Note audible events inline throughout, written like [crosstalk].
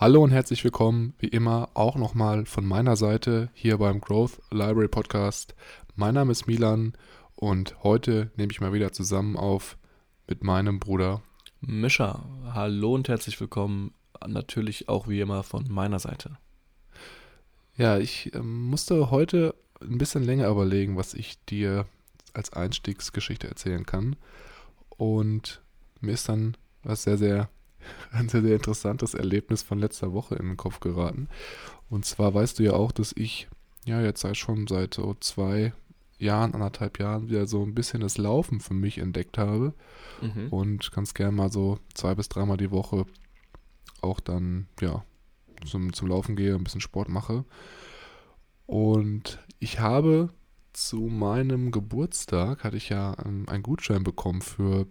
Hallo und herzlich willkommen, wie immer, auch nochmal von meiner Seite hier beim Growth Library Podcast. Mein Name ist Milan und heute nehme ich mal wieder zusammen auf mit meinem Bruder Mischa. Hallo und herzlich willkommen, natürlich auch wie immer von meiner Seite. Ja, ich äh, musste heute ein bisschen länger überlegen, was ich dir als Einstiegsgeschichte erzählen kann. Und mir ist dann was sehr, sehr [laughs] ein sehr, sehr interessantes Erlebnis von letzter Woche in den Kopf geraten. Und zwar weißt du ja auch, dass ich ja jetzt seit schon seit so zwei Jahren, anderthalb Jahren wieder so ein bisschen das Laufen für mich entdeckt habe. Mhm. Und ganz gern mal so zwei bis dreimal die Woche auch dann, ja, zum, zum Laufen gehe, ein bisschen Sport mache. Und ich habe zu meinem Geburtstag, hatte ich ja ähm, einen Gutschein bekommen für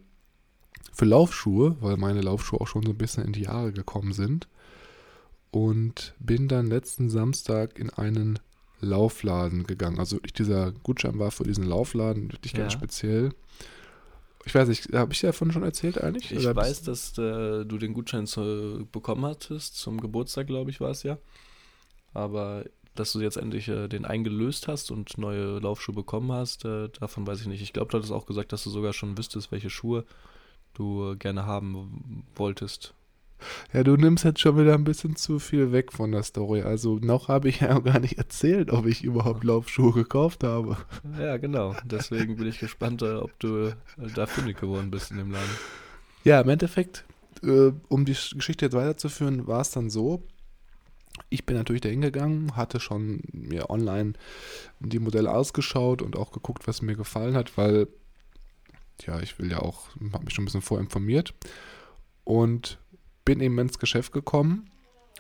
für Laufschuhe, weil meine Laufschuhe auch schon so ein bisschen in die Jahre gekommen sind. Und bin dann letzten Samstag in einen Laufladen gegangen. Also dieser Gutschein war für diesen Laufladen wirklich ja. ganz speziell. Ich weiß nicht, habe ich davon schon erzählt eigentlich? Ich weiß, dass äh, du den Gutschein zu, bekommen hattest, zum Geburtstag, glaube ich, war es ja. Aber dass du jetzt endlich äh, den eingelöst hast und neue Laufschuhe bekommen hast, äh, davon weiß ich nicht. Ich glaube, du hattest auch gesagt, dass du sogar schon wüsstest, welche Schuhe du gerne haben wolltest. Ja, du nimmst jetzt schon wieder ein bisschen zu viel weg von der Story. Also noch habe ich ja [laughs] gar nicht erzählt, ob ich überhaupt Laufschuhe gekauft habe. Ja, genau. Deswegen bin ich gespannt, äh, ob du äh, da fündig geworden bist in dem Laden. Ja, im Endeffekt, äh, um die Geschichte jetzt weiterzuführen, war es dann so, ich bin natürlich da hingegangen, hatte schon mir online die Modelle ausgeschaut und auch geguckt, was mir gefallen hat, weil ja, ich will ja auch, habe mich schon ein bisschen vorinformiert und bin eben ins Geschäft gekommen.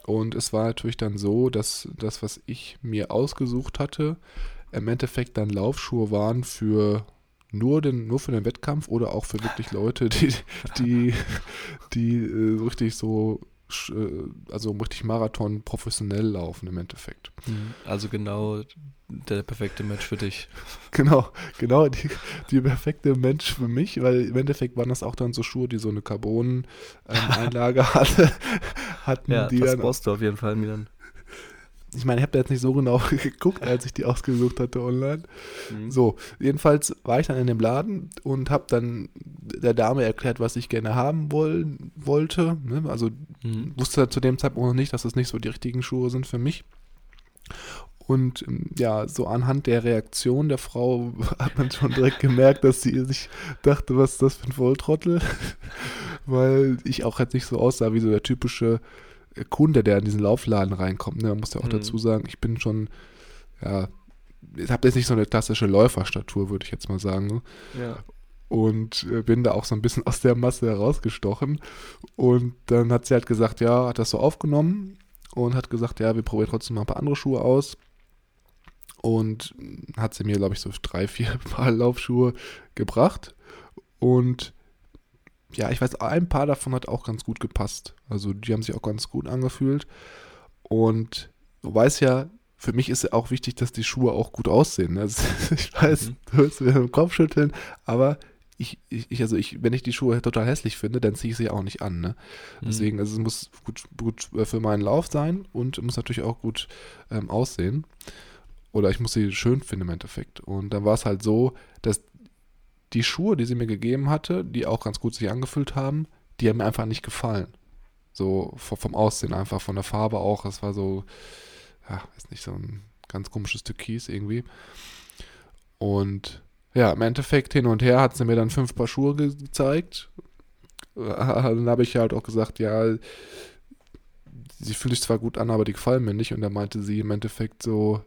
Und es war natürlich dann so, dass das, was ich mir ausgesucht hatte, im Endeffekt dann Laufschuhe waren für nur, den, nur für den Wettkampf oder auch für wirklich Leute, die, die, die äh, richtig so also richtig Marathon professionell laufen im Endeffekt. Mhm. Also genau der perfekte Mensch für dich. [laughs] Genau, genau die, die perfekte Mensch für mich, weil im Endeffekt waren das auch dann so Schuhe, die so eine Carbon-Einlage ähm, [laughs] hatte, hatten. Ja, die das dann, brauchst du auf jeden Fall, Milan ich meine, ich habe da jetzt nicht so genau [laughs] geguckt, als ich die ausgesucht hatte online. Mhm. So, jedenfalls war ich dann in dem Laden und habe dann der Dame erklärt, was ich gerne haben wollen, wollte. Ne? Also mhm. wusste zu dem Zeitpunkt noch nicht, dass das nicht so die richtigen Schuhe sind für mich. Und ähm, ja, so anhand der Reaktion der Frau [laughs] hat man schon direkt gemerkt, dass sie sich dachte, was ist das für ein Volltrottel? [laughs] Weil ich auch jetzt nicht so aussah wie so der typische Kunde, der in diesen Laufladen reinkommt, ne, man muss ja auch mhm. dazu sagen, ich bin schon, ja, ich habe jetzt nicht so eine klassische Läuferstatur, würde ich jetzt mal sagen. Ne? Ja. Und äh, bin da auch so ein bisschen aus der Masse herausgestochen. Und dann hat sie halt gesagt, ja, hat das so aufgenommen und hat gesagt, ja, wir probieren trotzdem mal ein paar andere Schuhe aus. Und hat sie mir, glaube ich, so drei, [laughs] vier Paar Laufschuhe gebracht. Und ja, ich weiß, ein paar davon hat auch ganz gut gepasst. Also die haben sich auch ganz gut angefühlt. Und du weißt ja, für mich ist ja auch wichtig, dass die Schuhe auch gut aussehen. Ne? Also, [laughs] ich weiß, mhm. du wirst mir den Kopf schütteln, aber ich, ich, also ich, wenn ich die Schuhe total hässlich finde, dann ziehe ich sie auch nicht an. Ne? Mhm. Deswegen, also es muss gut, gut für meinen Lauf sein und muss natürlich auch gut ähm, aussehen. Oder ich muss sie schön finden im Endeffekt. Und dann war es halt so, dass die Schuhe, die sie mir gegeben hatte, die auch ganz gut sich angefühlt haben, die haben mir einfach nicht gefallen. So vom Aussehen einfach, von der Farbe auch. Es war so, ja, ist nicht so ein ganz komisches Türkis irgendwie. Und ja, im Endeffekt hin und her hat sie mir dann fünf Paar Schuhe gezeigt. [laughs] Dann habe ich halt auch gesagt, ja, sie fühlt sich zwar gut an, aber die gefallen mir nicht. Und da meinte sie im Endeffekt so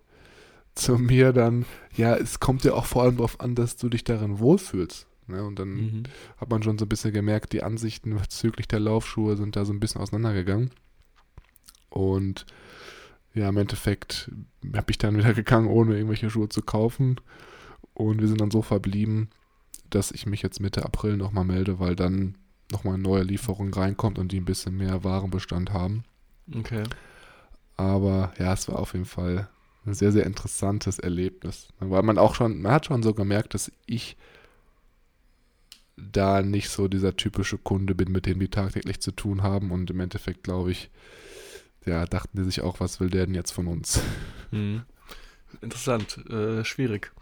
zu mir dann, ja, es kommt ja auch vor allem darauf an, dass du dich darin wohlfühlst. Ne? Und dann mhm. hat man schon so ein bisschen gemerkt, die Ansichten bezüglich der Laufschuhe sind da so ein bisschen auseinandergegangen. Und ja, im Endeffekt habe ich dann wieder [laughs] gegangen, ohne irgendwelche Schuhe zu kaufen. Und wir sind dann so verblieben, dass ich mich jetzt Mitte April nochmal melde, weil dann nochmal eine neue Lieferung reinkommt und die ein bisschen mehr Warenbestand haben. Okay. Aber ja, es war auf jeden Fall ein sehr, sehr interessantes Erlebnis. Weil man auch schon, man hat schon so gemerkt, dass ich da nicht so dieser typische Kunde bin, mit dem die tagtäglich zu tun haben. Und im Endeffekt, glaube ich, ja, dachten die sich auch, was will der denn jetzt von uns? Hm. Interessant, äh, schwierig.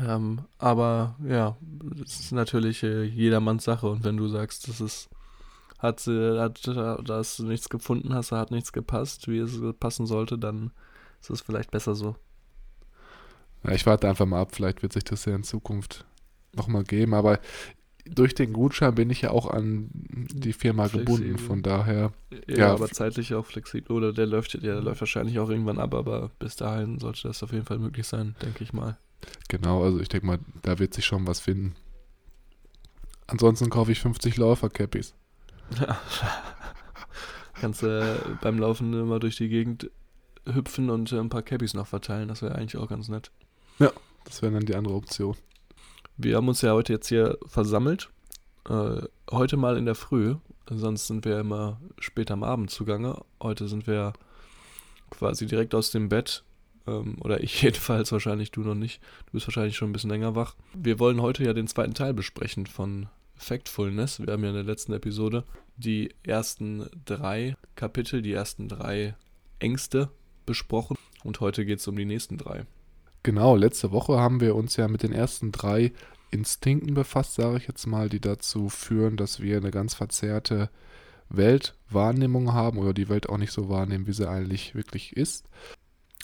Ähm, aber ja, es ist natürlich äh, jedermanns Sache. Und wenn du sagst, das ist, hat, hat, dass du nichts gefunden hast, hat nichts gepasst, wie es passen sollte, dann ist es vielleicht besser so. Ja, ich warte einfach mal ab, vielleicht wird sich das ja in Zukunft nochmal geben, aber durch den Gutschein bin ich ja auch an die Firma flexibel. gebunden, von daher. Ja, ja, aber zeitlich auch flexibel. Oder der läuft, ja, der läuft wahrscheinlich auch irgendwann ab, aber bis dahin sollte das auf jeden Fall möglich sein, denke ich mal. Genau, also ich denke mal, da wird sich schon was finden. Ansonsten kaufe ich 50 Läufer-Cappies. [laughs] Ja. Kannst du äh, beim Laufen immer durch die Gegend hüpfen und äh, ein paar Cappies noch verteilen. Das wäre eigentlich auch ganz nett. Ja, das wäre dann die andere Option. Wir haben uns ja heute jetzt hier versammelt. Äh, heute mal in der Früh. Sonst sind wir immer später am Abend zugange. Heute sind wir quasi direkt aus dem Bett. Ähm, oder ich [laughs] jedenfalls, wahrscheinlich du noch nicht. Du bist wahrscheinlich schon ein bisschen länger wach. Wir wollen heute ja den zweiten Teil besprechen von Factfulness. Wir haben ja in der letzten Episode die ersten drei Kapitel, die ersten drei Ängste besprochen. Und heute geht es um die nächsten drei. Genau, letzte Woche haben wir uns ja mit den ersten drei Instinkten befasst, sage ich jetzt mal, die dazu führen, dass wir eine ganz verzerrte Weltwahrnehmung haben oder die Welt auch nicht so wahrnehmen, wie sie eigentlich wirklich ist.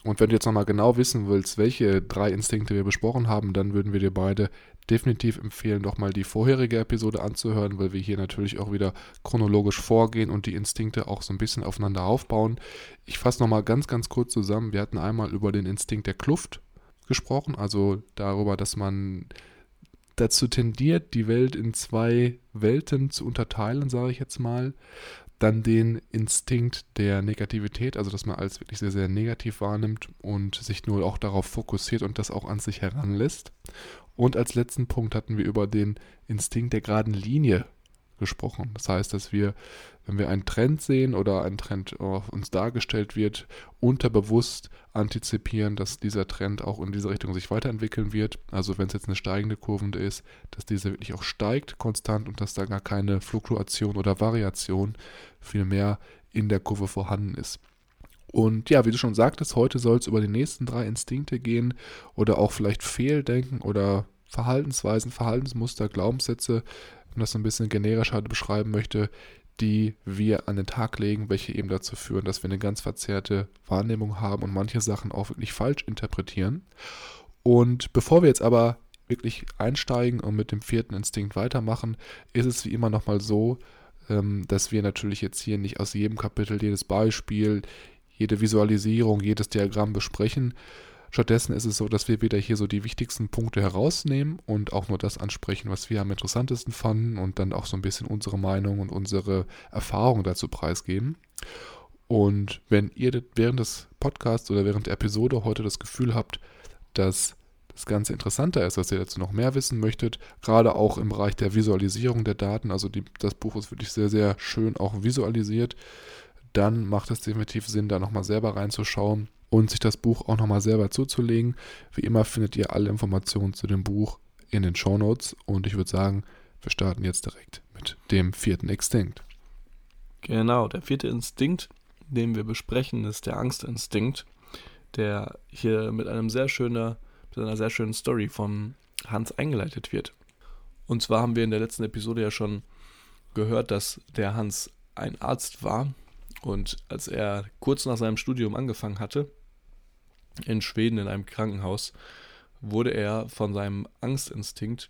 Und wenn du jetzt nochmal genau wissen willst, welche drei Instinkte wir besprochen haben, dann würden wir dir beide definitiv empfehlen, nochmal die vorherige Episode anzuhören, weil wir hier natürlich auch wieder chronologisch vorgehen und die Instinkte auch so ein bisschen aufeinander aufbauen. Ich fasse nochmal ganz, ganz kurz zusammen. Wir hatten einmal über den Instinkt der Kluft gesprochen, also darüber, dass man dazu tendiert, die Welt in zwei Welten zu unterteilen, sage ich jetzt mal. Dann den Instinkt der Negativität, also dass man alles wirklich sehr, sehr negativ wahrnimmt und sich nur auch darauf fokussiert und das auch an sich heranlässt. Und als letzten Punkt hatten wir über den Instinkt der geraden Linie gesprochen. Das heißt, dass wir, wenn wir einen Trend sehen oder ein Trend uns dargestellt wird, unterbewusst antizipieren, dass dieser Trend auch in diese Richtung sich weiterentwickeln wird. Also wenn es jetzt eine steigende Kurve ist, dass diese wirklich auch steigt konstant und dass da gar keine Fluktuation oder Variation vielmehr in der Kurve vorhanden ist. Und ja, wie du schon sagtest, heute soll es über die nächsten drei Instinkte gehen oder auch vielleicht Fehldenken oder Verhaltensweisen, Verhaltensmuster, Glaubenssätze, wenn man das so ein bisschen generischer beschreiben möchte, die wir an den Tag legen, welche eben dazu führen, dass wir eine ganz verzerrte Wahrnehmung haben und manche Sachen auch wirklich falsch interpretieren. Und bevor wir jetzt aber wirklich einsteigen und mit dem vierten Instinkt weitermachen, ist es wie immer nochmal so, ähm, dass wir natürlich jetzt hier nicht aus jedem Kapitel jedes Beispiel, jede Visualisierung, jedes Diagramm besprechen, Stattdessen ist es so, dass wir wieder hier so die wichtigsten Punkte herausnehmen und auch nur das ansprechen, was wir am interessantesten fanden und dann auch so ein bisschen unsere Meinung und unsere Erfahrung dazu preisgeben. Und wenn ihr während des Podcasts oder während der Episode heute das Gefühl habt, dass das Ganze interessanter ist, dass ihr dazu noch mehr wissen möchtet, gerade auch im Bereich der Visualisierung der Daten, also die, das Buch ist wirklich sehr, sehr schön auch visualisiert, dann macht es definitiv Sinn, da nochmal selber reinzuschauen und sich das Buch auch nochmal selber zuzulegen. Wie immer findet ihr alle Informationen zu dem Buch in den Show Notes und ich würde sagen, wir starten jetzt direkt mit dem vierten Instinkt. Genau, der vierte Instinkt, den wir besprechen, ist der Angstinstinkt, der hier mit einem sehr schöner, mit einer sehr schönen Story von Hans eingeleitet wird. Und zwar haben wir in der letzten Episode ja schon gehört, dass der Hans ein Arzt war und als er kurz nach seinem Studium angefangen hatte, in Schweden in einem Krankenhaus, wurde er von seinem Angstinstinkt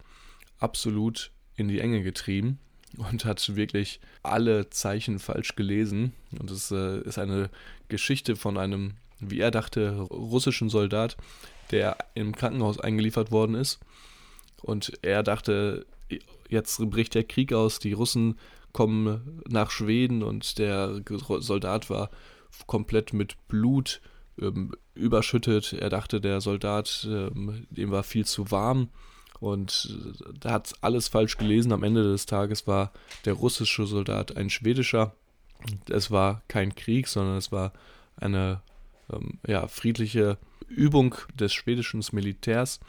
absolut in die Enge getrieben und hat wirklich alle Zeichen falsch gelesen. Und es äh, ist eine Geschichte von einem, wie er dachte, russischen Soldat, der im Krankenhaus eingeliefert worden ist. Und er dachte, jetzt bricht der Krieg aus, die Russen kommen nach Schweden und der Soldat war komplett mit Blut ähm, überschüttet. Er dachte, der Soldat, ähm, dem war viel zu warm und da hat alles falsch gelesen. Am Ende des Tages war der russische Soldat ein schwedischer. Es war kein Krieg, sondern es war eine ähm, ja, friedliche Übung des schwedischen Militärs.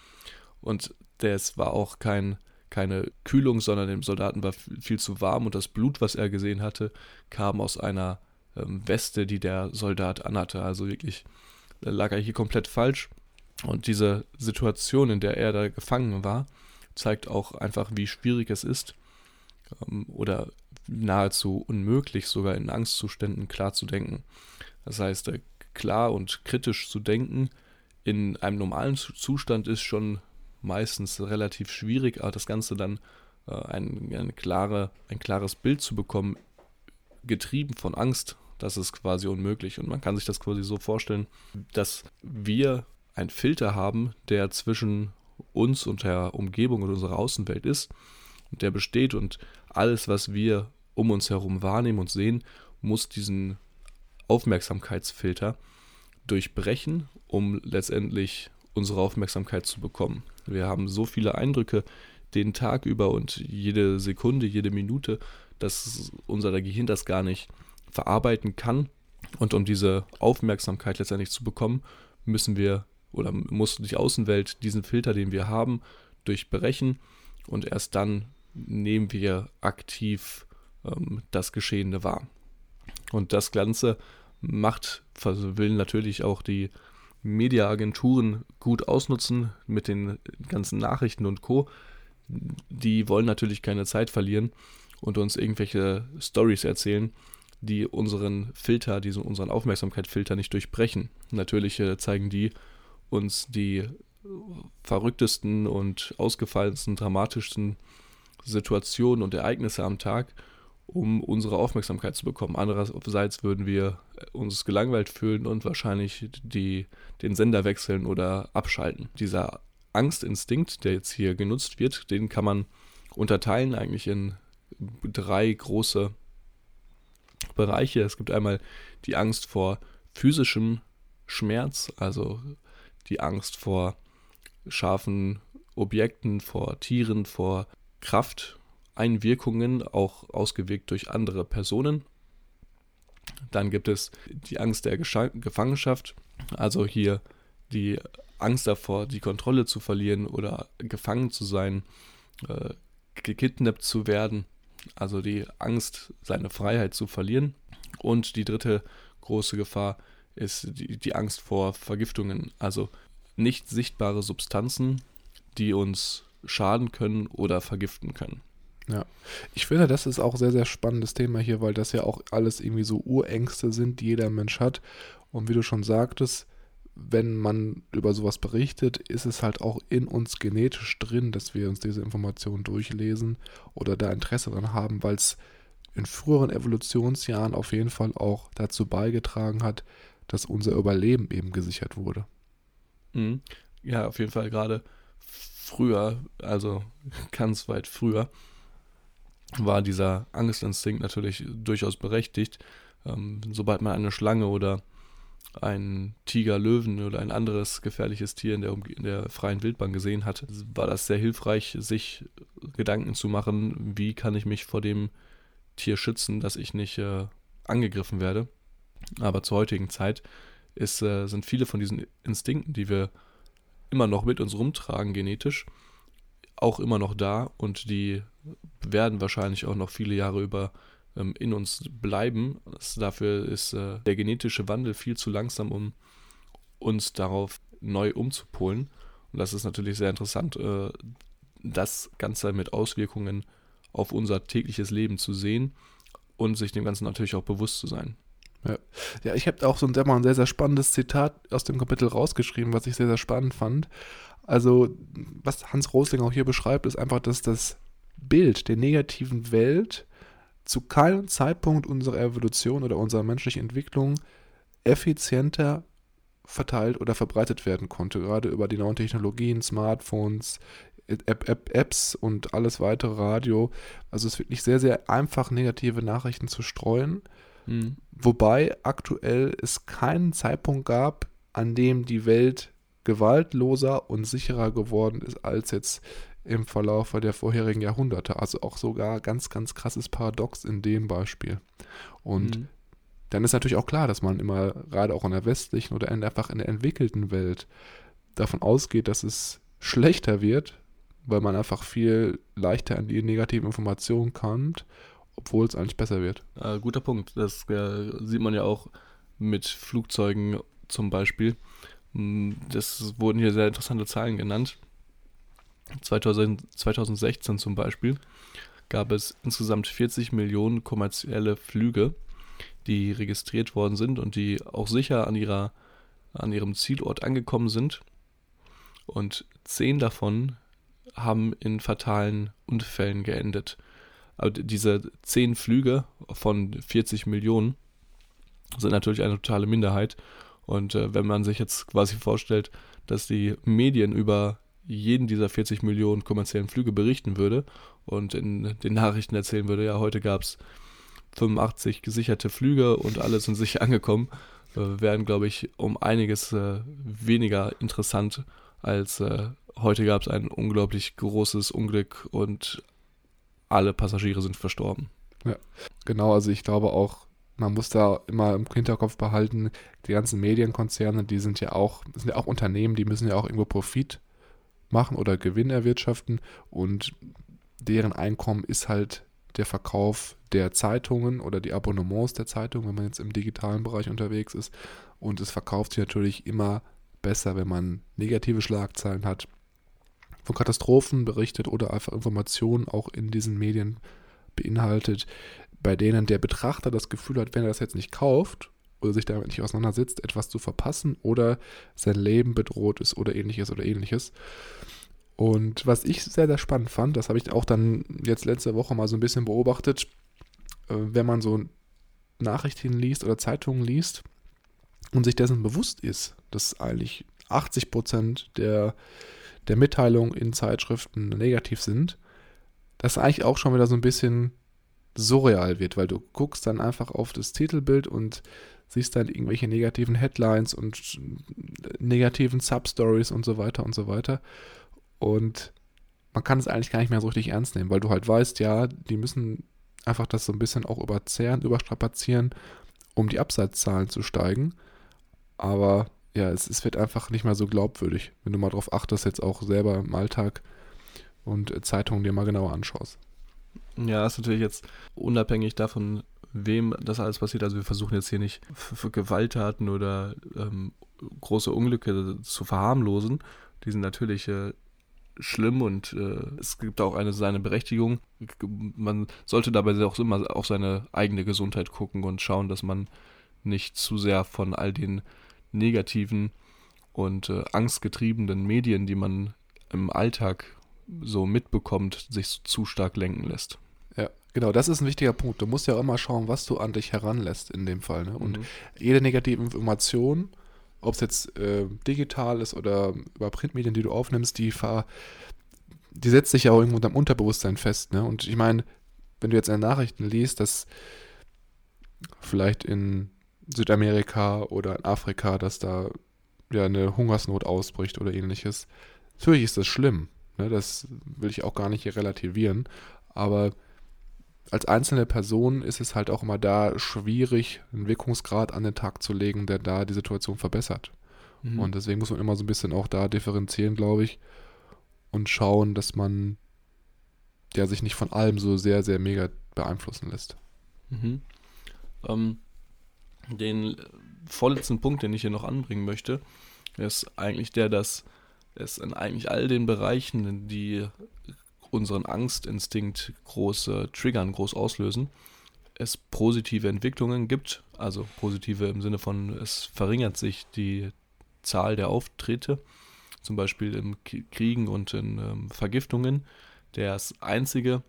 Und das war auch kein, keine Kühlung, sondern dem Soldaten war viel zu warm und das Blut, was er gesehen hatte, kam aus einer ähm, Weste, die der Soldat anhatte. Also wirklich lag er hier komplett falsch. Und diese Situation, in der er da gefangen war, zeigt auch einfach, wie schwierig es ist ähm, oder nahezu unmöglich, sogar in Angstzuständen klar zu denken. Das heißt, äh, klar und kritisch zu denken in einem normalen Zustand ist schon meistens relativ schwierig, aber das Ganze dann äh, ein, eine klare, ein klares Bild zu bekommen, getrieben von Angst, das ist quasi unmöglich. Und man kann sich das quasi so vorstellen, dass wir einen Filter haben, der zwischen uns und der Umgebung und unserer Außenwelt ist. Und der besteht und alles, was wir um uns herum wahrnehmen und sehen, muss diesen Aufmerksamkeitsfilter durchbrechen, um letztendlich unsere Aufmerksamkeit zu bekommen. Wir haben so viele Eindrücke den Tag über und jede Sekunde, jede Minute, dass unser Gehirn das gar nicht verarbeiten kann. Und um diese Aufmerksamkeit letztendlich zu bekommen, müssen wir oder muss die Außenwelt diesen Filter, den wir haben, durchbrechen und erst dann nehmen wir aktiv ähm, das Geschehene wahr. Und das Ganze macht, will natürlich auch die Mediaagenturen gut ausnutzen mit den ganzen Nachrichten und Co. Die wollen natürlich keine Zeit verlieren und uns irgendwelche Stories erzählen, die unseren Filter, diesen unseren Aufmerksamkeitsfilter nicht durchbrechen. Natürlich äh, zeigen die uns die verrücktesten und ausgefallensten, dramatischsten Situationen und Ereignisse am Tag, um unsere Aufmerksamkeit zu bekommen. Andererseits würden wir uns gelangweilt fühlen und wahrscheinlich die, den Sender wechseln oder abschalten. Dieser Angstinstinkt, der jetzt hier genutzt wird, den kann man unterteilen eigentlich in drei große Bereiche. Es gibt einmal die Angst vor physischem Schmerz, also die Angst vor scharfen Objekten, vor Tieren, vor Krafteinwirkungen, auch ausgewirkt durch andere Personen. Dann gibt es die Angst der Gefangenschaft, also hier die Angst davor, die Kontrolle zu verlieren oder gefangen zu sein, äh, gekidnappt zu werden, also die Angst, seine Freiheit zu verlieren. Und die dritte große Gefahr ist die, die Angst vor Vergiftungen, also nicht sichtbare Substanzen, die uns schaden können oder vergiften können. Ja, ich finde, das ist auch sehr, sehr spannendes Thema hier, weil das ja auch alles irgendwie so Urängste sind, die jeder Mensch hat. Und wie du schon sagtest, wenn man über sowas berichtet, ist es halt auch in uns genetisch drin, dass wir uns diese Informationen durchlesen oder da Interesse dran haben, weil es in früheren Evolutionsjahren auf jeden Fall auch dazu beigetragen hat, dass unser Überleben eben gesichert wurde. Mhm. Ja, auf jeden Fall gerade früher, also ganz weit früher, war dieser Angstinstinkt natürlich durchaus berechtigt. Ähm, sobald man eine Schlange oder einen Tiger, Löwen oder ein anderes gefährliches Tier in der, in der freien Wildbahn gesehen hat, war das sehr hilfreich, sich Gedanken zu machen, wie kann ich mich vor dem Tier schützen, dass ich nicht äh, angegriffen werde. Aber zur heutigen Zeit ist, äh, sind viele von diesen Instinkten, die wir immer noch mit uns rumtragen, genetisch, auch immer noch da und die werden wahrscheinlich auch noch viele Jahre über ähm, in uns bleiben. Das, dafür ist äh, der genetische Wandel viel zu langsam, um uns darauf neu umzupolen. Und das ist natürlich sehr interessant, äh, das Ganze mit Auswirkungen auf unser tägliches Leben zu sehen und sich dem Ganzen natürlich auch bewusst zu sein. Ja, ja ich habe auch so ein, ein sehr, sehr spannendes Zitat aus dem Kapitel rausgeschrieben, was ich sehr, sehr spannend fand. Also, was Hans Rosling auch hier beschreibt, ist einfach, dass das Bild der negativen Welt zu keinem Zeitpunkt unserer Evolution oder unserer menschlichen Entwicklung effizienter verteilt oder verbreitet werden konnte, gerade über die neuen Technologien, Smartphones, App, App, Apps und alles weitere Radio. Also es ist wirklich sehr, sehr einfach, negative Nachrichten zu streuen. Mhm. Wobei aktuell es keinen Zeitpunkt gab, an dem die Welt gewaltloser und sicherer geworden ist als jetzt im Verlauf der vorherigen Jahrhunderte. Also auch sogar ganz, ganz krasses Paradox in dem Beispiel. Und mhm. dann ist natürlich auch klar, dass man immer, gerade auch in der westlichen oder einfach in der entwickelten Welt, davon ausgeht, dass es schlechter wird, weil man einfach viel leichter an die negativen Informationen kommt, obwohl es eigentlich besser wird. Äh, guter Punkt. Das äh, sieht man ja auch mit Flugzeugen zum Beispiel. Hm, das wurden hier sehr interessante Zahlen genannt. 2000, 2016 zum Beispiel gab es insgesamt 40 Millionen kommerzielle Flüge, die registriert worden sind und die auch sicher an, ihrer, an ihrem Zielort angekommen sind. Und zehn davon haben in fatalen Unfällen geendet. Aber diese zehn Flüge von 40 Millionen sind natürlich eine totale Minderheit. Und äh, wenn man sich jetzt quasi vorstellt, dass die Medien über jeden dieser 40 Millionen kommerziellen Flüge berichten würde und in den Nachrichten erzählen würde, ja, heute gab es 85 gesicherte Flüge und alle sind sicher angekommen, äh, wären, glaube ich, um einiges äh, weniger interessant als äh, heute gab es ein unglaublich großes Unglück und alle Passagiere sind verstorben. Ja, genau, also ich glaube auch, man muss da immer im Hinterkopf behalten, die ganzen Medienkonzerne, die sind ja auch, sind ja auch Unternehmen, die müssen ja auch irgendwo Profit machen oder Gewinn erwirtschaften und deren Einkommen ist halt der Verkauf der Zeitungen oder die Abonnements der Zeitungen, wenn man jetzt im digitalen Bereich unterwegs ist. Und es verkauft sich natürlich immer besser, wenn man negative Schlagzeilen hat, von Katastrophen berichtet oder einfach Informationen auch in diesen Medien beinhaltet, bei denen der Betrachter das Gefühl hat, wenn er das jetzt nicht kauft oder sich damit nicht auseinandersetzt, etwas zu verpassen oder sein Leben bedroht ist oder ähnliches oder ähnliches. Und was ich sehr, sehr spannend fand, das habe ich auch dann jetzt letzte Woche mal so ein bisschen beobachtet, äh, wenn man so Nachrichten liest oder Zeitungen liest und sich dessen bewusst ist, dass eigentlich 80 Prozent der, der Mitteilungen in Zeitschriften negativ sind, dass eigentlich auch schon wieder so ein bisschen surreal wird, weil du guckst dann einfach auf das Titelbild und siehst dann irgendwelche negativen Headlines und negativen Substories und so weiter und so weiter. Und man kann es eigentlich gar nicht mehr so richtig ernst nehmen, weil du halt weißt, ja, die müssen einfach das so ein bisschen auch überzehren, überstrapazieren, um die Absatzzahlen zu steigen. Aber ja, es, es wird einfach nicht mehr so glaubwürdig, wenn du mal drauf achtest, jetzt auch selber im Alltag und Zeitungen dir mal genauer anschaust. Ja, ist natürlich jetzt unabhängig davon, wem das alles passiert. Also wir versuchen jetzt hier nicht für Gewalttaten oder ähm, große Unglücke zu verharmlosen. Die sind natürlich äh, schlimm und äh, es gibt auch eine seine Berechtigung. Man sollte dabei auch immer auf seine eigene Gesundheit gucken und schauen, dass man nicht zu sehr von all den negativen und äh, angstgetriebenen Medien, die man im Alltag so mitbekommt, sich zu stark lenken lässt. Genau, das ist ein wichtiger Punkt. Du musst ja immer schauen, was du an dich heranlässt in dem Fall. Ne? Und mhm. jede negative Information, ob es jetzt äh, digital ist oder über Printmedien, die du aufnimmst, die, fahr, die setzt sich ja auch irgendwo unterm Unterbewusstsein fest. Ne? Und ich meine, wenn du jetzt in den Nachrichten liest, dass vielleicht in Südamerika oder in Afrika, dass da ja eine Hungersnot ausbricht oder ähnliches, natürlich ist das schlimm. Ne? Das will ich auch gar nicht hier relativieren. Aber als einzelne Person ist es halt auch immer da schwierig, einen Wirkungsgrad an den Tag zu legen, der da die Situation verbessert. Mhm. Und deswegen muss man immer so ein bisschen auch da differenzieren, glaube ich, und schauen, dass man der sich nicht von allem so sehr, sehr mega beeinflussen lässt. Mhm. Ähm, den vorletzten Punkt, den ich hier noch anbringen möchte, ist eigentlich der, dass es in eigentlich all den Bereichen, die unseren Angstinstinkt groß äh, triggern, groß auslösen, es positive Entwicklungen gibt, also positive im Sinne von, es verringert sich die Zahl der Auftritte. zum Beispiel in Kriegen und in ähm, Vergiftungen. Das einzige,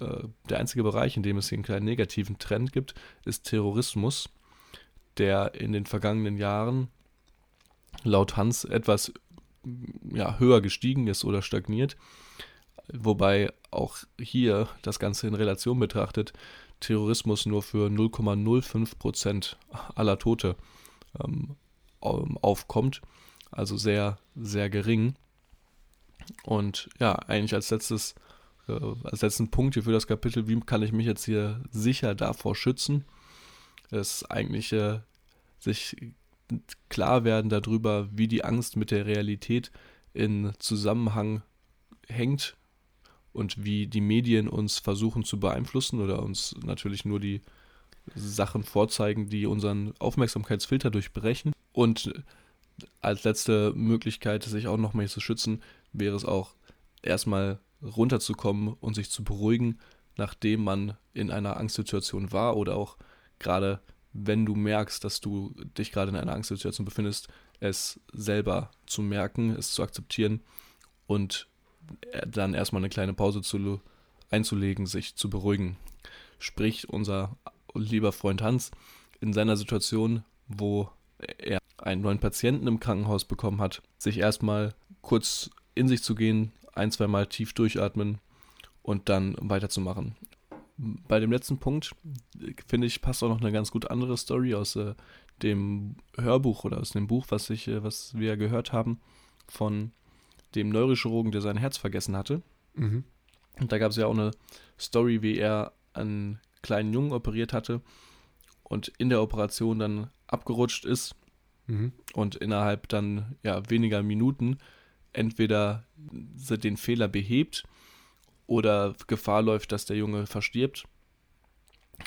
äh, der einzige Bereich, in dem es hier einen kleinen negativen Trend gibt, ist Terrorismus, der in den vergangenen Jahren laut Hans etwas ja, höher gestiegen ist oder stagniert. Wobei auch hier das Ganze in Relation betrachtet, Terrorismus nur für 0,05 Prozent aller Tote ähm, aufkommt. Also sehr, sehr gering. Und ja, eigentlich als letztes, äh, als letzten Punkt hier für das Kapitel, wie kann ich mich jetzt hier sicher davor schützen, ist eigentlich äh, sich klar werden darüber, wie die Angst mit der Realität in Zusammenhang hängt und wie die Medien uns versuchen zu beeinflussen oder uns natürlich nur die Sachen vorzeigen, die unseren Aufmerksamkeitsfilter durchbrechen. Und als letzte Möglichkeit, sich auch nochmal zu schützen, wäre es auch erstmal runterzukommen und sich zu beruhigen, nachdem man in einer Angstsituation war oder auch gerade wenn du merkst, dass du dich gerade in einer Angstsituation befindest, es selber zu merken, es zu akzeptieren und dann erstmal eine kleine Pause zu, einzulegen, sich zu beruhigen. Sprich, unser lieber Freund Hans in seiner Situation, wo er einen neuen Patienten im Krankenhaus bekommen hat, sich erstmal kurz in sich zu gehen, ein, zweimal tief durchatmen und dann weiterzumachen. Bei dem letzten Punkt, finde ich, passt auch noch eine ganz gut andere Story aus äh, dem Hörbuch oder aus dem Buch, was, ich, äh, was wir gehört haben, von dem Neurochirurgen, der sein Herz vergessen hatte. Mhm. Und da gab es ja auch eine Story, wie er einen kleinen Jungen operiert hatte und in der Operation dann abgerutscht ist mhm. und innerhalb dann ja weniger Minuten entweder den Fehler behebt oder Gefahr läuft, dass der Junge verstirbt.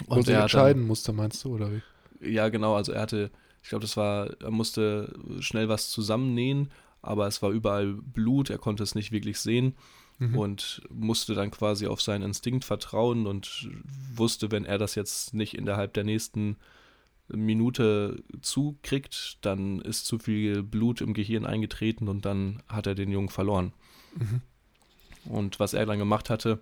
Und, er entscheiden dann, musste, meinst du, oder wie? Ja, genau, also er hatte, ich glaube, das war, er musste schnell was zusammennähen aber es war überall Blut, er konnte es nicht wirklich sehen mhm. und musste dann quasi auf seinen Instinkt vertrauen und wusste, wenn er das jetzt nicht innerhalb der nächsten Minute zukriegt, dann ist zu viel Blut im Gehirn eingetreten und dann hat er den Jungen verloren. Mhm. Und was er dann gemacht hatte,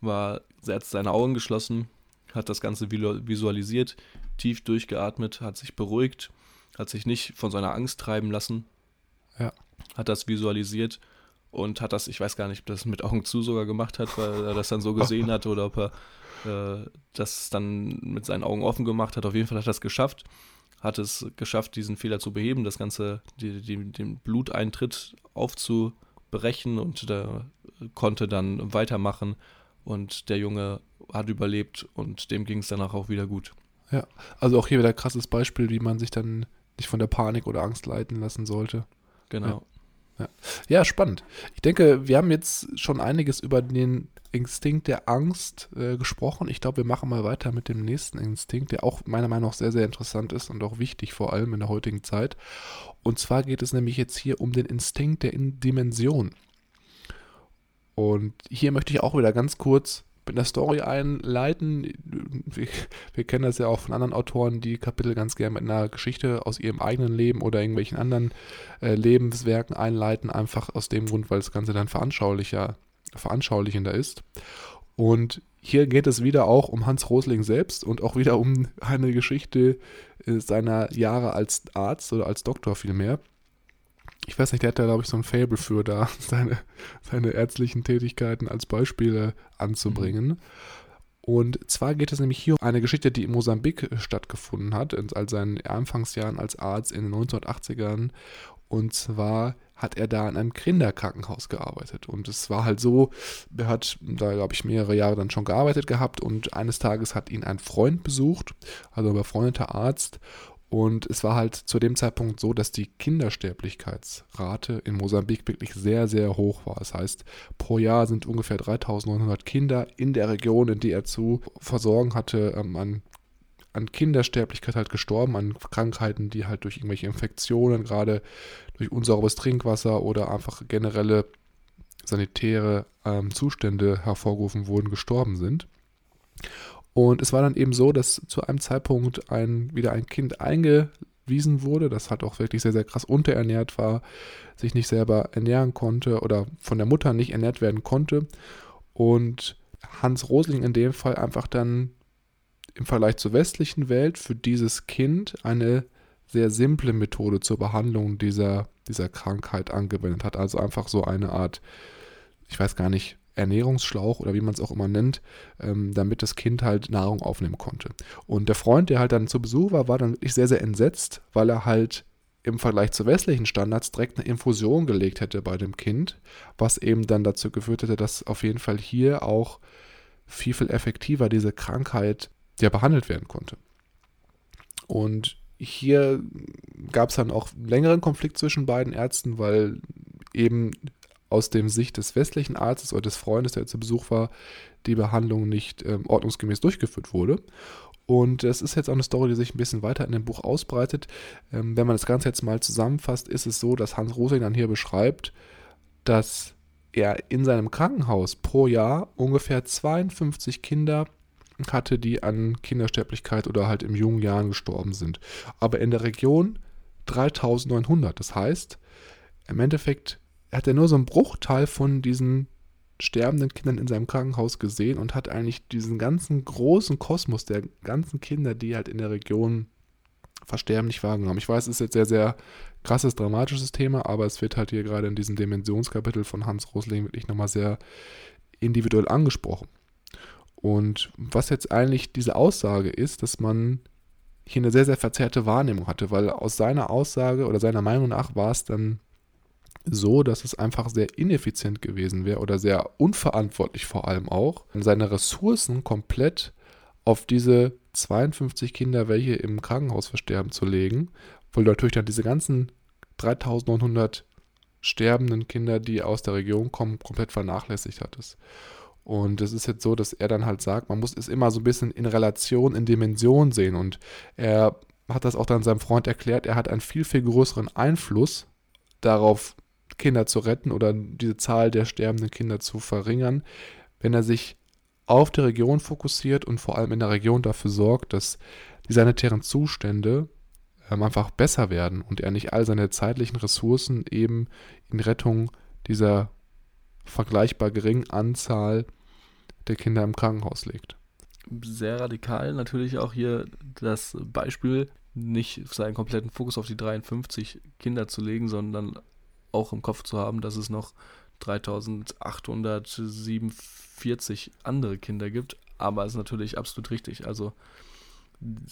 war, er hat seine Augen geschlossen, hat das Ganze visualisiert, tief durchgeatmet, hat sich beruhigt, hat sich nicht von seiner Angst treiben lassen. Ja hat das visualisiert und hat das, ich weiß gar nicht, ob das mit Augen zu sogar gemacht hat, weil er das dann so gesehen hat oder ob er äh, das dann mit seinen Augen offen gemacht hat. Auf jeden Fall hat er es geschafft, hat es geschafft, diesen Fehler zu beheben, das Ganze, die, die, den Bluteintritt aufzubrechen und da konnte dann weitermachen und der Junge hat überlebt und dem ging es danach auch wieder gut. Ja, also auch hier wieder ein krasses Beispiel, wie man sich dann nicht von der Panik oder Angst leiten lassen sollte. Genau. Ja. Ja, spannend. Ich denke, wir haben jetzt schon einiges über den Instinkt der Angst äh, gesprochen. Ich glaube, wir machen mal weiter mit dem nächsten Instinkt, der auch meiner Meinung nach sehr, sehr interessant ist und auch wichtig, vor allem in der heutigen Zeit. Und zwar geht es nämlich jetzt hier um den Instinkt der Dimension. Und hier möchte ich auch wieder ganz kurz mit einer Story einleiten. Wir, wir, kennen das ja auch von anderen Autoren, die Kapitel ganz gerne mit einer Geschichte aus ihrem eigenen Leben oder irgendwelchen anderen äh, Lebenswerken einleiten, einfach aus dem Grund, weil das Ganze dann veranschaulicher, veranschaulichender ist. Und hier geht es wieder auch um Hans Rosling selbst und auch wieder um eine Geschichte äh, seiner Jahre als Arzt oder als Doktor vielmehr ich weiß nicht, der hat da, glaube ich, so ein Fable für, da [laughs] seine, seine ärztlichen Tätigkeiten als Beispiele anzubringen. Und zwar geht es nämlich hier um eine Geschichte, die in Mosambik stattgefunden hat, in all seinen Anfangsjahren als Arzt in den 1980ern. Und zwar hat er da in einem Kinderkrankenhaus gearbeitet. Und es war halt so, er hat da, glaube ich, mehrere Jahre dann schon gearbeitet gehabt und eines Tages hat ihn ein Freund besucht, also ein befreundeter Arzt, und es war halt zu dem Zeitpunkt so, dass die Kindersterblichkeitsrate in Mosambik wirklich sehr, sehr hoch war. Das heißt, pro Jahr sind ungefähr 3900 Kinder in der Region, in die er zu versorgen hatte, ähm, an, an Kindersterblichkeit halt gestorben, an Krankheiten, die halt durch irgendwelche Infektionen, gerade durch unsauberes Trinkwasser oder einfach generelle sanitäre ähm, Zustände hervorgerufen wurden, gestorben sind. Und es war dann eben so, dass zu einem Zeitpunkt ein, wieder ein Kind einge, ausgewiesen wurde, das halt auch wirklich sehr, sehr krass unterernährt war, sich nicht selber ernähren konnte oder von der Mutter nicht ernährt werden konnte. Und Hans Rosling in dem Fall einfach dann im Vergleich zur westlichen Welt für dieses Kind eine sehr simple Methode zur Behandlung dieser, dieser Krankheit angewendet hat. Also einfach so eine Art, ich weiß gar nicht, Ernährungsschlauch oder wie man es auch immer nennt, ähm, damit das Kind halt Nahrung aufnehmen konnte. Und der Freund, der halt dann zu Besuch war, war dann wirklich sehr, sehr entsetzt, weil er halt im Vergleich zu westlichen Standards direkt eine Infusion gelegt hätte bei dem Kind, was eben dann dazu geführt hätte, dass auf jeden Fall hier auch viel, viel effektiver diese Krankheit ja behandelt werden konnte. Und hier gab es dann auch längeren Konflikt zwischen beiden Ärzten, weil eben aus dem Sicht des westlichen Arztes oder des Freundes, der zu Besuch war, die Behandlung nicht ähm, ordnungsgemäß durchgeführt wurde. Und es ist jetzt auch eine Story, die sich ein bisschen weiter in dem Buch ausbreitet. Ähm, wenn man das Ganze jetzt mal zusammenfasst, ist es so, dass Hans Rosing dann hier beschreibt, dass er in seinem Krankenhaus pro Jahr ungefähr 52 Kinder hatte, die an Kindersterblichkeit oder halt in jungen Jahren gestorben sind. Aber in der Region 3900. Das heißt, im Endeffekt hat er nur so einen Bruchteil von diesen sterbenden Kindern in seinem Krankenhaus gesehen und hat eigentlich diesen ganzen großen Kosmos der ganzen Kinder, die halt in der Region versterben, nicht wahrgenommen. Ich weiß, es ist jetzt sehr, sehr krasses, dramatisches Thema, aber es wird halt hier gerade in diesem Dimensionskapitel von Hans Rosling wirklich nochmal sehr individuell angesprochen. Und was jetzt eigentlich diese Aussage ist, dass man hier eine sehr, sehr verzerrte Wahrnehmung hatte, weil aus seiner Aussage oder seiner Meinung nach war es dann so, dass es einfach sehr ineffizient gewesen wäre oder sehr unverantwortlich vor allem auch, seine Ressourcen komplett auf diese 52 Kinder, welche im Krankenhaus versterben, zu legen, weil natürlich dann diese ganzen 3900 sterbenden Kinder, die aus der Region kommen, komplett vernachlässigt hattest. Und es ist jetzt so, dass er dann halt sagt, man muss es immer so ein bisschen in Relation, in Dimension sehen. Und er hat das auch dann seinem Freund erklärt, er hat einen viel, viel größeren Einfluss darauf, Kinder zu retten oder diese Zahl der sterbenden Kinder zu verringern, wenn er sich auf die Region fokussiert und vor allem in der Region dafür sorgt, dass die sanitären Zustände ähm, einfach besser werden und er nicht all seine zeitlichen Ressourcen eben in Rettung dieser vergleichbar geringen Anzahl der Kinder im Krankenhaus legt. Sehr radikal natürlich auch hier das Beispiel, nicht seinen kompletten Fokus auf die 53 Kinder zu legen, sondern auch im Kopf zu haben, dass es noch 3847 andere Kinder gibt. Aber es ist natürlich absolut richtig. Also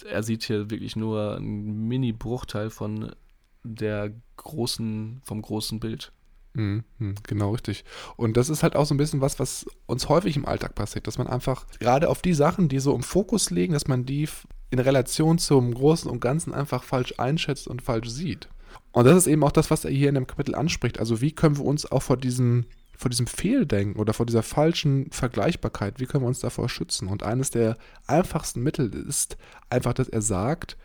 er sieht hier wirklich nur einen Mini-Bruchteil von der großen, vom großen Bild. Mhm, mhm, genau, richtig. Und das ist halt auch so ein bisschen was, was uns häufig im Alltag passiert, dass man einfach gerade auf die Sachen, die so im Fokus liegen, dass man die in Relation zum Großen und Ganzen einfach falsch einschätzt und falsch sieht. Und das ist eben auch das, was er hier in dem Kapitel anspricht. Also wie können wir uns auch vor diesem, vor diesem Fehldenken oder vor dieser falschen Vergleichbarkeit, wie können wir uns davor schützen? Und eines der einfachsten Mittel ist einfach, dass er sagt,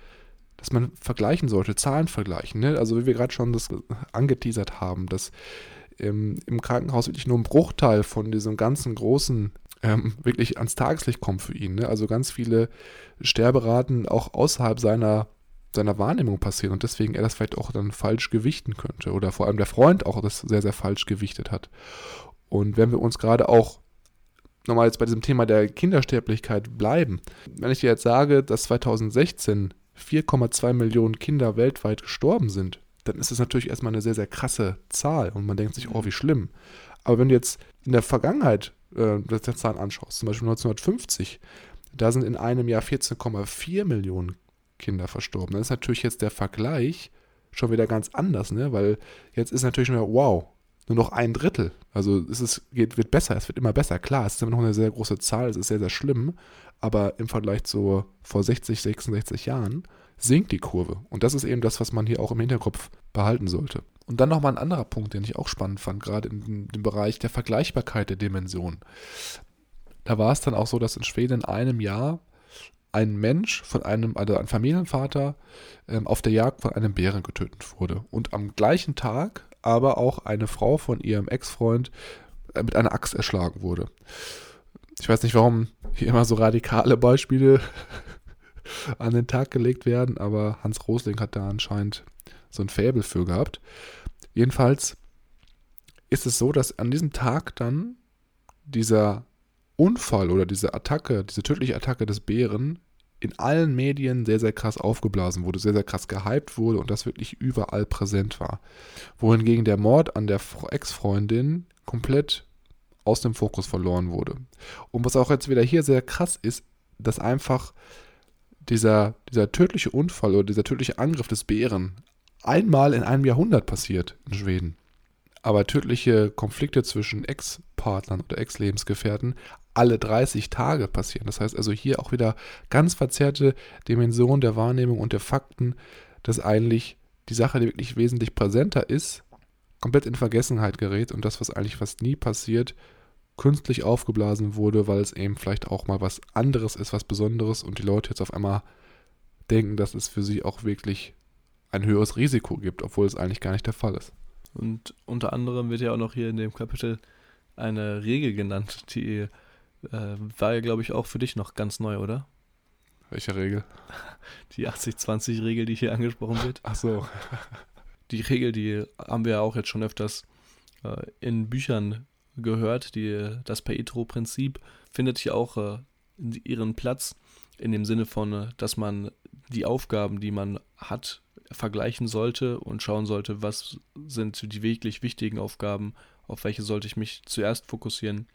dass man vergleichen sollte, Zahlen vergleichen. Ne? Also wie wir gerade schon das angeteasert haben, dass ähm, im Krankenhaus wirklich nur ein Bruchteil von diesem ganzen großen ähm, wirklich ans Tageslicht kommt für ihn. Ne? Also ganz viele Sterberaten auch außerhalb seiner seiner Wahrnehmung passieren und deswegen er das vielleicht auch dann falsch gewichten könnte oder vor allem der Freund auch das sehr, sehr falsch gewichtet hat. Und wenn wir uns gerade auch nochmal jetzt bei diesem Thema der Kindersterblichkeit bleiben, wenn ich dir jetzt sage, dass 2016 4,2 Millionen Kinder weltweit gestorben sind, dann ist das natürlich erstmal eine sehr, sehr krasse Zahl und man denkt sich, oh, wie schlimm. Aber wenn du jetzt in der Vergangenheit äh, das Zahlen anschaust, zum Beispiel 1950, da sind in einem Jahr 14,4 Millionen Kinder verstorben. Dann ist natürlich jetzt der Vergleich schon wieder ganz anders, ne? Weil jetzt ist natürlich nur, wow, nur noch ein Drittel. Also es ist, geht, wird besser, es wird immer besser. Klar, es ist immer noch eine sehr große Zahl, es ist sehr, sehr schlimm, aber im Vergleich zu vor 60, 66 Jahren sinkt die Kurve. Und das ist eben das, was man hier auch im Hinterkopf behalten sollte. Und dann nochmal ein anderer Punkt, den ich auch spannend fand, gerade dem Bereich der Vergleichbarkeit der Dimensionen. Da war es dann auch so, dass in Schweden in einem Jahr ein Mensch von einem, also ein Familienvater, ähm, auf der Jagd von einem Bären getötet wurde. Und am gleichen Tag aber auch eine Frau von ihrem Ex-Freund äh, mit einer Axt erschlagen wurde. Ich weiß nicht, warum hier immer so radikale Beispiele [laughs] an den Tag gelegt werden, aber Hans Rosling hat da anscheinend so ein Faible für gehabt. Jedenfalls ist es so, dass an diesem Tag dann dieser Unfall oder diese Attacke, diese tödliche Attacke des Bären in allen Medien sehr, sehr krass aufgeblasen wurde, sehr, sehr krass gehypt wurde und das wirklich überall präsent war. Wohingegen der Mord an der Ex-Freundin komplett aus dem Fokus verloren wurde. Und was auch jetzt wieder hier sehr krass ist, dass einfach dieser, dieser tödliche Unfall oder dieser tödliche Angriff des Bären einmal in einem Jahrhundert passiert in Schweden. Aber tödliche Konflikte zwischen Ex-Partnern oder Ex-Lebensgefährten alle 30 Tage passieren. Das heißt also hier auch wieder ganz verzerrte Dimensionen der Wahrnehmung und der Fakten, dass eigentlich die Sache, die wirklich wesentlich präsenter ist, komplett in Vergessenheit gerät und das, was eigentlich fast nie passiert, künstlich aufgeblasen wurde, weil es eben vielleicht auch mal was anderes ist, was Besonderes und die Leute jetzt auf einmal denken, dass es für sie auch wirklich ein höheres Risiko gibt, obwohl es eigentlich gar nicht der Fall ist. Und unter anderem wird ja auch noch hier in dem Kapitel eine Regel genannt, die äh, war ja, glaube ich, auch für dich noch ganz neu, oder? Welche Regel? [laughs] Die 80-20-Regel, die hier angesprochen wird. Ach so. [laughs] Die Regel, die haben wir ja auch jetzt schon öfters äh, in Büchern gehört. Die, das Paetro-Prinzip findet hier auch äh, ihren Platz in dem Sinne von, äh, dass man die Aufgaben, die man hat, vergleichen sollte und schauen sollte, was sind die wirklich wichtigen Aufgaben, auf welche sollte ich mich zuerst fokussieren,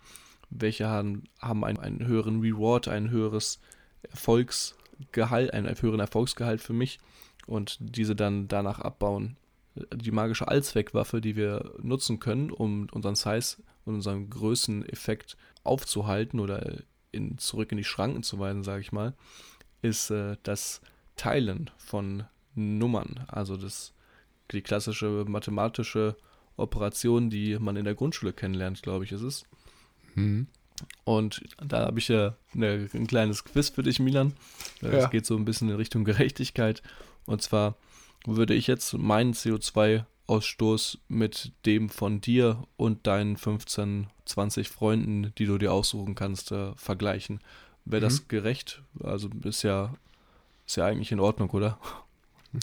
welche haben, haben einen, einen höheren Reward, ein höheres Erfolgsgehalt, einen höheren Erfolgsgehalt für mich und diese dann danach abbauen. Die magische Allzweckwaffe, die wir nutzen können, um unseren Size und unseren Größeneffekt aufzuhalten oder in, zurück in die Schranken zu weisen, sage ich mal, ist äh, das Teilen von Nummern. Also das, die klassische mathematische Operation, die man in der Grundschule kennenlernt, glaube ich, ist es. Mhm. Und da habe ich ja eine, ein kleines Quiz für dich, Milan. Das ja. geht so ein bisschen in Richtung Gerechtigkeit. Und zwar würde ich jetzt meinen CO2 Ausstoß mit dem von dir und deinen 15, 20 Freunden, die du dir aussuchen kannst, äh, vergleichen. Wäre mhm. das gerecht? Also ist ja, ist ja eigentlich in Ordnung, oder?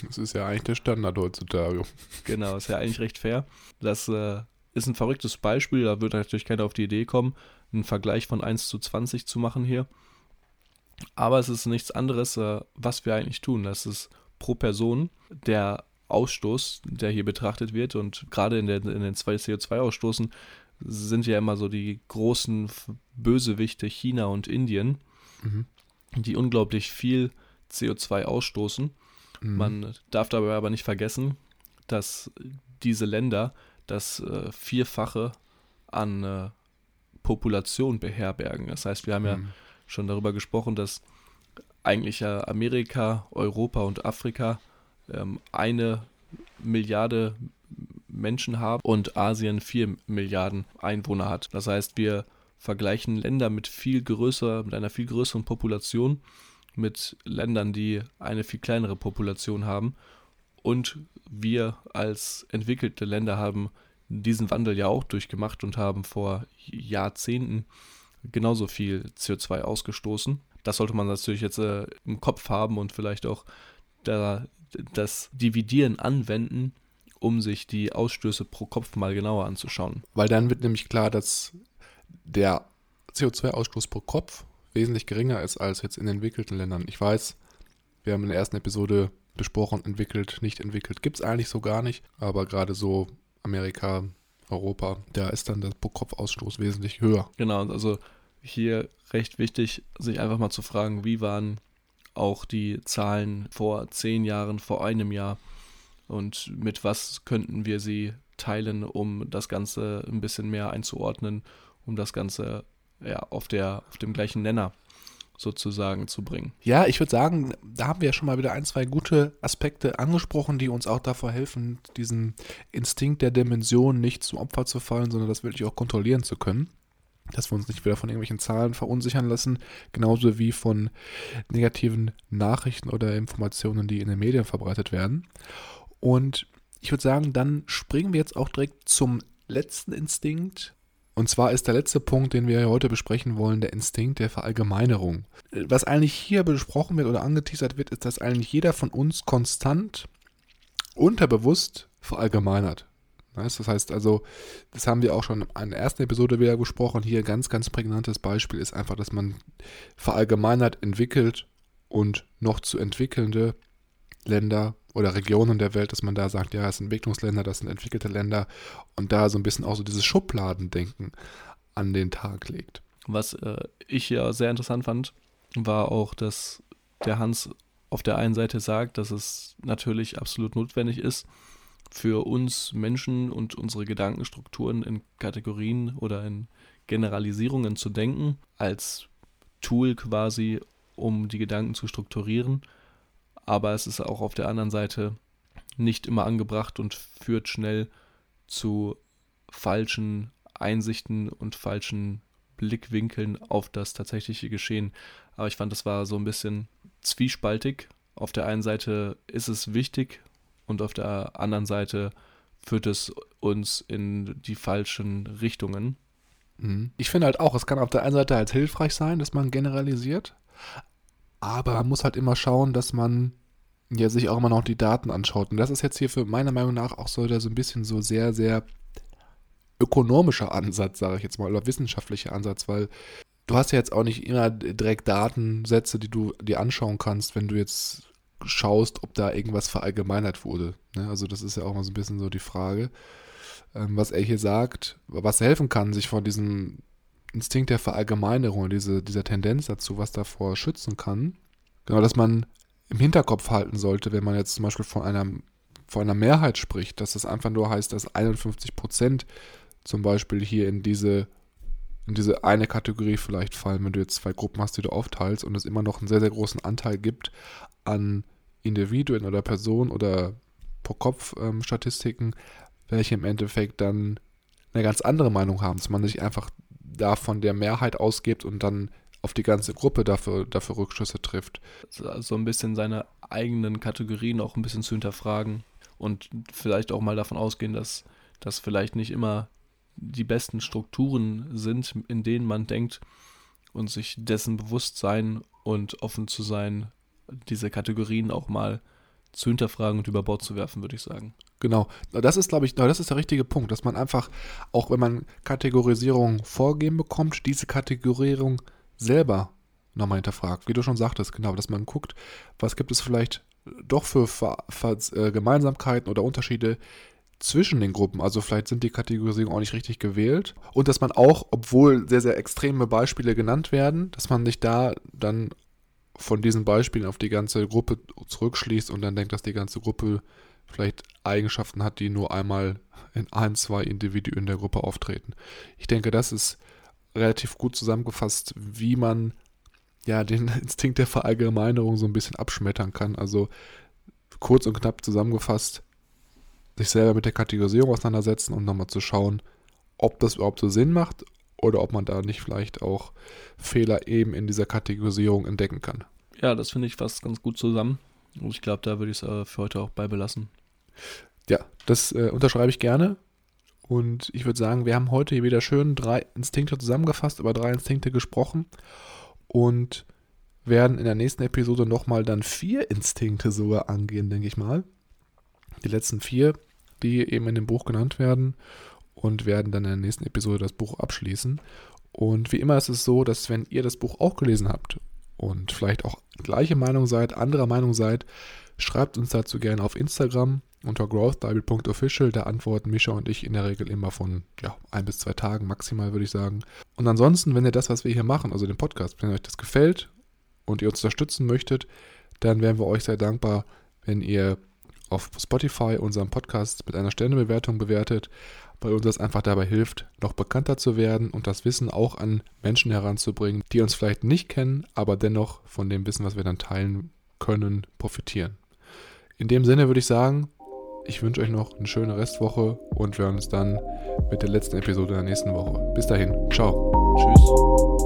Das ist ja eigentlich der Standard heutzutage. Genau, ist ja eigentlich recht fair. Das äh, ist ein verrücktes Beispiel, da wird natürlich keiner auf die Idee kommen, einen Vergleich von 1 zu 20 zu machen hier. Aber es ist nichts anderes, äh, was wir eigentlich tun. Das ist pro Person der Ausstoß, der hier betrachtet wird. Und gerade in, der, in den zwei CO2-Ausstoßen sind ja immer so die großen Bösewichte China und Indien, mhm. die unglaublich viel CO2 ausstoßen. Mhm. Man darf dabei aber nicht vergessen, dass diese Länder das äh, Vierfache an äh, Population beherbergen. Das heißt, wir haben mhm. ja schon darüber gesprochen, dass eigentlich ja Amerika, Europa und Afrika ähm, eine Milliarde Menschen haben und Asien vier Milliarden Einwohner hat. Das heißt, wir vergleichen Länder mit viel größer, mit einer viel größeren Population mit Ländern, die eine viel kleinere Population haben. Und wir als entwickelte Länder haben diesen Wandel ja auch durchgemacht und haben vor Jahrzehnten genauso viel CO2 ausgestoßen. Das sollte man natürlich jetzt äh, im Kopf haben und vielleicht auch da das Dividieren anwenden, um sich die Ausstöße pro Kopf mal genauer anzuschauen. Weil dann wird nämlich klar, dass der CO2-Ausstoß pro Kopf wesentlich geringer ist als jetzt in entwickelten Ländern. Ich weiß, wir haben in der ersten Episode besprochen, entwickelt, nicht entwickelt, gibt es eigentlich so gar nicht, aber gerade so Amerika, Europa, da ist dann der Pro-Kopf-Ausstoß wesentlich höher. Genau, also hier recht wichtig, sich einfach mal zu fragen, wie waren auch die Zahlen vor zehn Jahren, vor einem Jahr und mit was könnten wir sie teilen, um das Ganze ein bisschen mehr einzuordnen, um das Ganze ja, auf, der, auf dem gleichen Nenner sozusagen zu bringen. Ja, ich würde sagen, da haben wir ja schon mal wieder ein, zwei gute Aspekte angesprochen, die uns auch davor helfen, diesen Instinkt der Dimension nicht zum Opfer zu fallen, sondern das wirklich auch kontrollieren zu können dass wir uns nicht wieder von irgendwelchen Zahlen verunsichern lassen, genauso wie von negativen Nachrichten oder Informationen, die in den Medien verbreitet werden. Und ich würde sagen, dann springen wir jetzt auch direkt zum letzten Instinkt. Und zwar ist der letzte Punkt, den wir heute besprechen wollen, der Instinkt der Verallgemeinerung. Was eigentlich hier besprochen wird oder angeteasert wird, ist, dass eigentlich jeder von uns konstant unterbewusst verallgemeinert. Das heißt also, das haben wir auch schon in der ersten Episode wieder besprochen. Hier ein ganz, ganz prägnantes Beispiel ist einfach, dass man verallgemeinert entwickelt und noch zu entwickelnde Länder oder Regionen der Welt, dass man da sagt, ja, es sind Entwicklungsländer, das sind entwickelte Länder und da so ein bisschen auch so dieses Schubladendenken an den Tag legt. Was äh, ich ja sehr interessant fand, war auch, dass der Hans auf der einen Seite sagt, dass es natürlich absolut notwendig ist, für uns Menschen und unsere Gedankenstrukturen in Kategorien oder in Generalisierungen zu denken, als Tool quasi, um die Gedanken zu strukturieren aber es ist auch auf der anderen Seite nicht immer angebracht und führt schnell zu falschen Einsichten und falschen Blickwinkeln auf das tatsächliche Geschehen. Aber ich fand, das war so ein bisschen zwiespaltig. Auf der einen Seite ist es wichtig und auf der anderen Seite führt es uns in die falschen Richtungen. Mhm. Ich finde halt auch, es kann auf der einen Seite halt hilfreich sein, dass man generalisiert, aber man muss halt immer schauen, dass man ja sich auch immer noch die Daten anschaut. Und das ist jetzt hier für meiner Meinung nach auch so, so ein bisschen so sehr, sehr ökonomischer Ansatz, sage ich jetzt mal, oder wissenschaftlicher Ansatz, weil du hast ja jetzt auch nicht immer direkt Datensätze, die du dir anschauen kannst, wenn du jetzt schaust, ob da irgendwas verallgemeinert wurde. Ne? Also das ist ja auch mal so ein bisschen so die Frage, ähm, was er hier sagt, was helfen kann, sich vor diesem Instinkt der Verallgemeinerung, diese, dieser Tendenz dazu, was davor schützen kann. Genau, dass man im Hinterkopf halten sollte, wenn man jetzt zum Beispiel von einer, von einer Mehrheit spricht, dass das einfach nur heißt, dass 51 Prozent zum Beispiel hier in diese, in diese eine Kategorie vielleicht fallen, wenn du jetzt zwei Gruppen hast, die du aufteilst und es immer noch einen sehr, sehr großen Anteil gibt an Individuen oder Personen oder Pro-Kopf-Statistiken, ähm, welche im Endeffekt dann eine ganz andere Meinung haben, dass man sich einfach da von der Mehrheit ausgibt und dann auf die ganze Gruppe dafür, dafür Rückschlüsse trifft. So ein bisschen seine eigenen Kategorien auch ein bisschen zu hinterfragen und vielleicht auch mal davon ausgehen, dass das vielleicht nicht immer die besten Strukturen sind, in denen man denkt und sich dessen bewusst sein und offen zu sein, diese Kategorien auch mal zu hinterfragen und über Bord zu werfen, würde ich sagen. Genau, das ist, glaube ich, das ist der richtige Punkt, dass man einfach, auch wenn man Kategorisierung vorgeben bekommt, diese Kategorisierung selber nochmal hinterfragt. Wie du schon sagtest, genau, dass man guckt, was gibt es vielleicht doch für äh, Gemeinsamkeiten oder Unterschiede zwischen den Gruppen. Also vielleicht sind die Kategorisierungen auch nicht richtig gewählt. Und dass man auch, obwohl sehr, sehr extreme Beispiele genannt werden, dass man sich da dann von diesen Beispielen auf die ganze Gruppe zurückschließt und dann denkt, dass die ganze Gruppe vielleicht Eigenschaften hat, die nur einmal in ein, zwei Individuen der Gruppe auftreten. Ich denke, das ist relativ gut zusammengefasst, wie man ja den [laughs] Instinkt der Verallgemeinerung so ein bisschen abschmettern kann. Also kurz und knapp zusammengefasst, sich selber mit der Kategorisierung auseinandersetzen und nochmal zu schauen, ob das überhaupt so Sinn macht oder ob man da nicht vielleicht auch Fehler eben in dieser Kategorisierung entdecken kann. Ja, das finde ich fast ganz gut zusammen. Und ich glaube, da würde ich es äh, für heute auch bei belassen. Ja, das äh, unterschreibe ich gerne. Und ich würde sagen, wir haben heute hier wieder schön drei Instinkte zusammengefasst, über drei Instinkte gesprochen und werden in der nächsten Episode nochmal dann vier Instinkte sogar angehen, denke ich mal. Die letzten vier, die eben in dem Buch genannt werden und werden dann in der nächsten Episode das Buch abschließen. Und wie immer ist es so, dass wenn ihr das Buch auch gelesen habt und vielleicht auch gleiche Meinung seid, anderer Meinung seid, schreibt uns dazu gerne auf Instagram unter growthbible.official. Da antworten Mischa und ich in der Regel immer von ja, ein bis zwei Tagen maximal, würde ich sagen. Und ansonsten, wenn ihr das, was wir hier machen, also den Podcast, wenn euch das gefällt und ihr uns unterstützen möchtet, dann wären wir euch sehr dankbar, wenn ihr auf Spotify unseren Podcast mit einer Sternebewertung bewertet, weil uns das einfach dabei hilft, noch bekannter zu werden und das Wissen auch an Menschen heranzubringen, die uns vielleicht nicht kennen, aber dennoch von dem Wissen, was wir dann teilen können, profitieren. In dem Sinne würde ich sagen, ich wünsche euch noch eine schöne Restwoche und wir hören uns dann mit der letzten Episode der nächsten Woche. Bis dahin. Ciao. Tschüss.